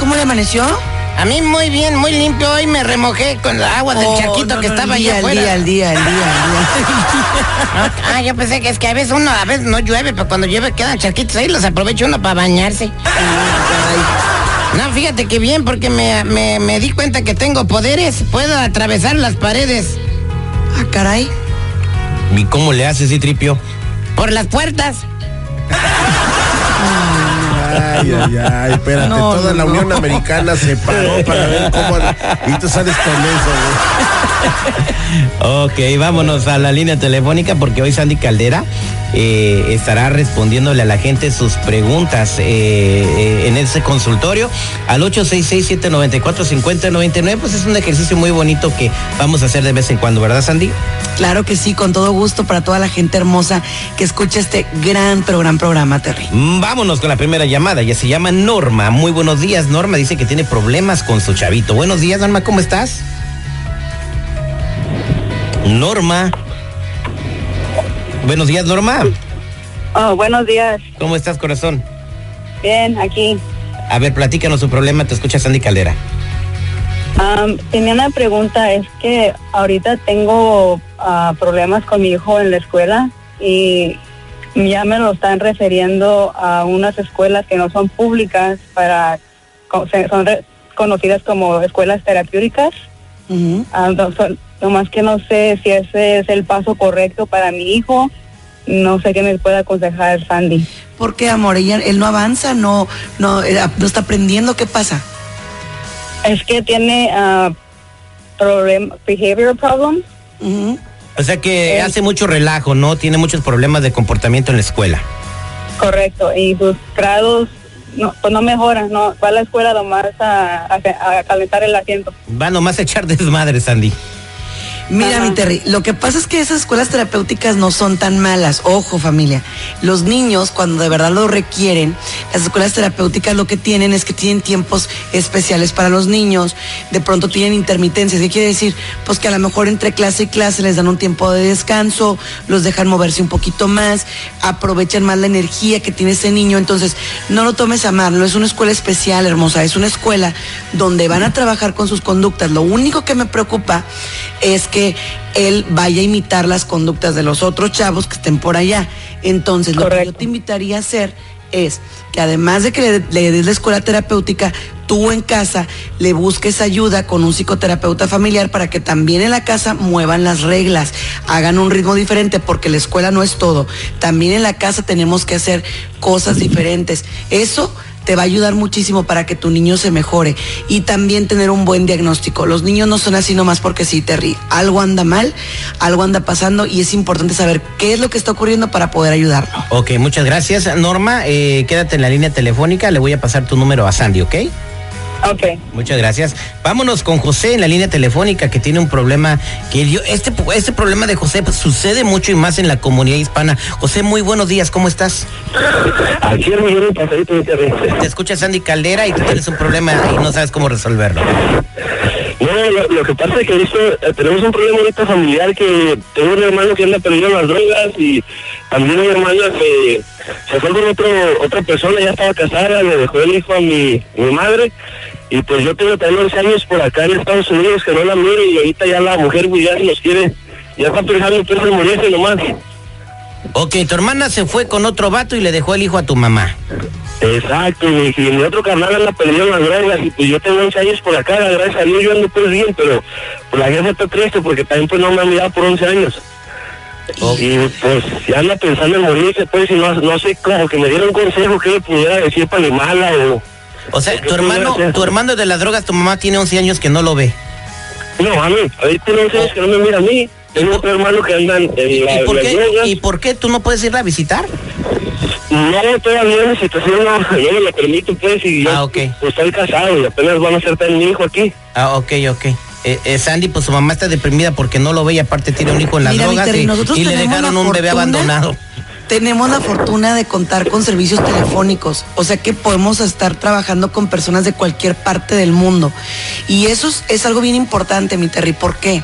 ¿Cómo le amaneció? A mí muy bien, muy limpio. Hoy me remojé con la agua del Oh, charquito no, que no, estaba allá afuera. día, el día, el día, el día. Ah, yo pensé que es que a veces uno, a veces no llueve, pero cuando llueve quedan charquitos ahí, los aprovecha uno para bañarse. No, fíjate que bien, porque me, me, me di cuenta que tengo poderes. Puedo atravesar las paredes Ah, caray. ¿Y cómo le haces, Citripio? por las puertas. Ay, ay, ay, espérate, No, toda no, la. Unión Americana se paró para ver cómo... Y tú sales con eso, Ok, vámonos a la línea telefónica porque hoy Sandy Caldera eh, estará respondiéndole a la gente sus preguntas eh, eh, en ese consultorio al 866-794-5099. Pues es un ejercicio muy bonito que vamos a hacer de vez en cuando, ¿verdad, Sandy? Claro que sí, con todo gusto para toda la gente hermosa que escucha este gran, pero gran programa, Terry. Mm, Vámonos con la primera llamada. Ya se llama Norma. Muy buenos días. Norma dice que tiene problemas con su chavito. Buenos días, Norma. ¿Cómo estás? Norma. Buenos días, Norma. Oh, buenos días. ¿Cómo estás, corazón? Bien, aquí. A ver, platícanos su problema. Te escucha Sandy Caldera. Am, tenía una pregunta, es que ahorita tengo ah, problemas con mi hijo en la escuela y ya me lo están refiriendo a unas escuelas que no son públicas para son re- conocidas como escuelas terapéuticas. Ah, son- nomás que no sé si ese es el paso correcto para mi hijo. No sé qué me puede aconsejar Sandy. ¿Por qué, amor? Ella, él no avanza, no, no, eh, no está aprendiendo, ¿qué pasa? Es que tiene ah, problem, behavior problems. O sea que Eh. hace mucho relajo, ¿no? Tiene muchos problemas de comportamiento en la escuela. Correcto, y sus grados no, pues no mejoran, no, va a la escuela nomás a, a, a calentar el asiento. Va nomás a echar desmadre, Sandy. Mira, Ajá. mi Terry, lo que pasa es que esas escuelas terapéuticas no son tan malas. Ojo, familia. Los niños, cuando de verdad lo requieren, las escuelas terapéuticas lo que tienen es que tienen tiempos especiales para los niños. De pronto tienen intermitencias. ¿Qué quiere decir? Pues que a lo mejor entre clase y clase les dan un tiempo de descanso, los dejan moverse un poquito más, aprovechan más la energía que tiene ese niño. Entonces, no lo tomes a mal. No es una escuela especial, hermosa. Es una escuela donde van a trabajar con sus conductas. Lo único que me preocupa es que él vaya a imitar las conductas de los otros chavos que estén por allá. Entonces, lo que yo te invitaría a hacer es que además de que le, le des la escuela terapéutica, tú en casa le busques ayuda con un psicoterapeuta familiar para que también en la casa muevan las reglas, hagan un ritmo diferente, porque la escuela no es todo. También en la casa tenemos que hacer cosas diferentes. Eso te va a ayudar muchísimo para que tu niño se mejore y también tener un buen diagnóstico. Los niños no son así nomás porque sí, Terry. Algo anda mal, algo anda pasando y es importante saber qué es lo que está ocurriendo para poder ayudarlo. Ok, muchas gracias. Norma, eh, quédate en la línea telefónica. Le voy a pasar tu número a Sandy, ¿ok? Ok, Muchas gracias. Vámonos con José en la línea telefónica que tiene un problema que dio. Este, este problema de José pues, sucede mucho y más en la comunidad hispana. José, muy buenos días, ¿cómo estás? Aquí el millón pasadito de terreno. Te escucha Sandy Caldera y tú tienes un problema y no sabes cómo resolverlo. No, lo, lo que pasa es que esto, eh, tenemos un problema ahorita familiar que tengo un hermano que anda perdiendo las drogas y también una hermana que se fue con otro, otra persona, ya estaba casada, le dejó el hijo a mi, mi madre y pues yo tengo también 11 años por acá en Estados Unidos que no la miro y ahorita ya la mujer pues, ya se nos quiere, ya está pensando pues en morirse nomás. Ok, tu hermana se fue con otro vato y le dejó el hijo a tu mamá. Exacto, y, y mi otro carnal anda perdiendo las drogas y pues yo tengo 11 años por acá, gracias a Dios yo ando pues bien, pero pues la jefa está triste porque también pues no me ha mirado por 11 años. Y pues ya anda pensando en morirse pues y no, no sé, como que me diera un consejo que le pudiera decir para animarla o... O sea, ¿Qué tu hermano, tu hermano de las drogas, tu mamá tiene 11 años que no lo ve. No, a mí, ahorita no sé, es que no me mira a mí. Tengo otro hermano que andan en la, ¿Y por, qué, drogas. ¿Y por qué tú no puedes irla a visitar? No, todavía mi situación no, no me lo permite, pues, y yo Ah, ok. pues, estoy casado y apenas van a ser tan mi hijo aquí. Ah, ok, ok. Eh, eh, Sandy, pues su mamá está deprimida porque no lo ve y aparte tiene un hijo en las Mira, drogas y, le dejaron la un bebé abandonado. Tenemos la fortuna de contar con servicios telefónicos, o sea que podemos estar trabajando con personas de cualquier parte del mundo. Y eso es, algo bien importante, mi Terry. ¿Por qué?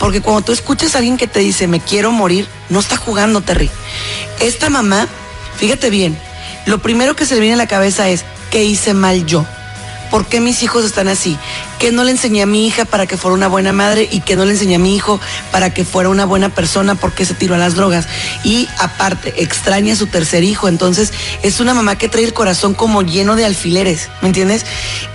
Porque cuando tú escuchas a alguien que te dice, me quiero morir, no está jugando, Terry. Esta mamá, fíjate bien, lo primero que se le viene a la cabeza es, ¿qué hice mal yo? ¿Por qué mis hijos están así? ¿Qué no le enseñé a mi hija para que fuera una buena madre y que no le enseñé a mi hijo para que fuera una buena persona? ¿Por qué se tiró a las drogas? Y aparte, extraña a su tercer hijo. Entonces, es una mamá que trae el corazón como lleno de alfileres, ¿me entiendes?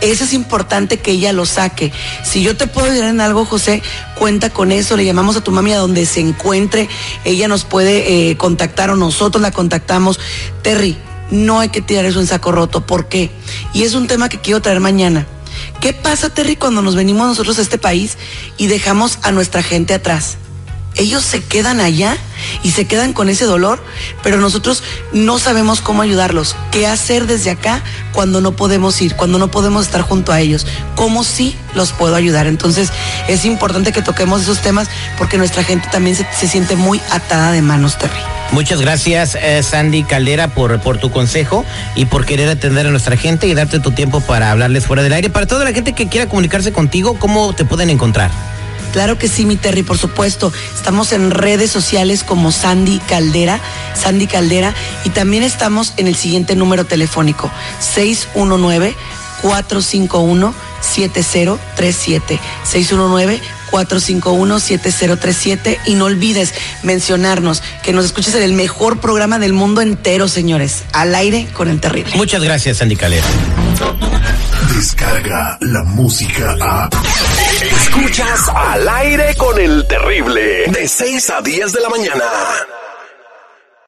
Eso es importante que ella lo saque. Si yo te puedo ayudar en algo, José, cuenta con eso. Le llamamos a tu mami a donde se encuentre. Ella nos puede eh, contactar o nosotros la contactamos. Terry, no hay que tirar eso en saco roto. ¿Por qué? Y es un tema que quiero traer mañana. ¿Qué pasa, Terry, cuando nos venimos nosotros a este país y dejamos a nuestra gente atrás? Ellos se quedan allá y se quedan con ese dolor, pero nosotros no sabemos cómo ayudarlos. ¿Qué hacer desde acá cuando no podemos ir, cuando no podemos estar junto a ellos? ¿Cómo sí los puedo ayudar? Entonces es importante que toquemos esos temas porque nuestra gente también se, se siente muy atada de manos, Terry. Muchas gracias, eh, Sandy Caldera, por, por tu consejo y por querer atender a nuestra gente y darte tu tiempo para hablarles fuera del aire. Para toda la gente que quiera comunicarse contigo, ¿cómo te pueden encontrar? Claro que sí, mi Terry, por supuesto. Estamos en redes sociales como Sandy Caldera, Sandy Caldera, y también estamos en el siguiente número telefónico, 619-451-7037. 619-451-7037. Y no olvides mencionarnos que nos escuches en el mejor programa del mundo entero, señores. Al aire con el terrible. Muchas gracias, Sandy Caldera. Descarga la música a. Escuchas al aire con el terrible. De 6 a 10 de la mañana.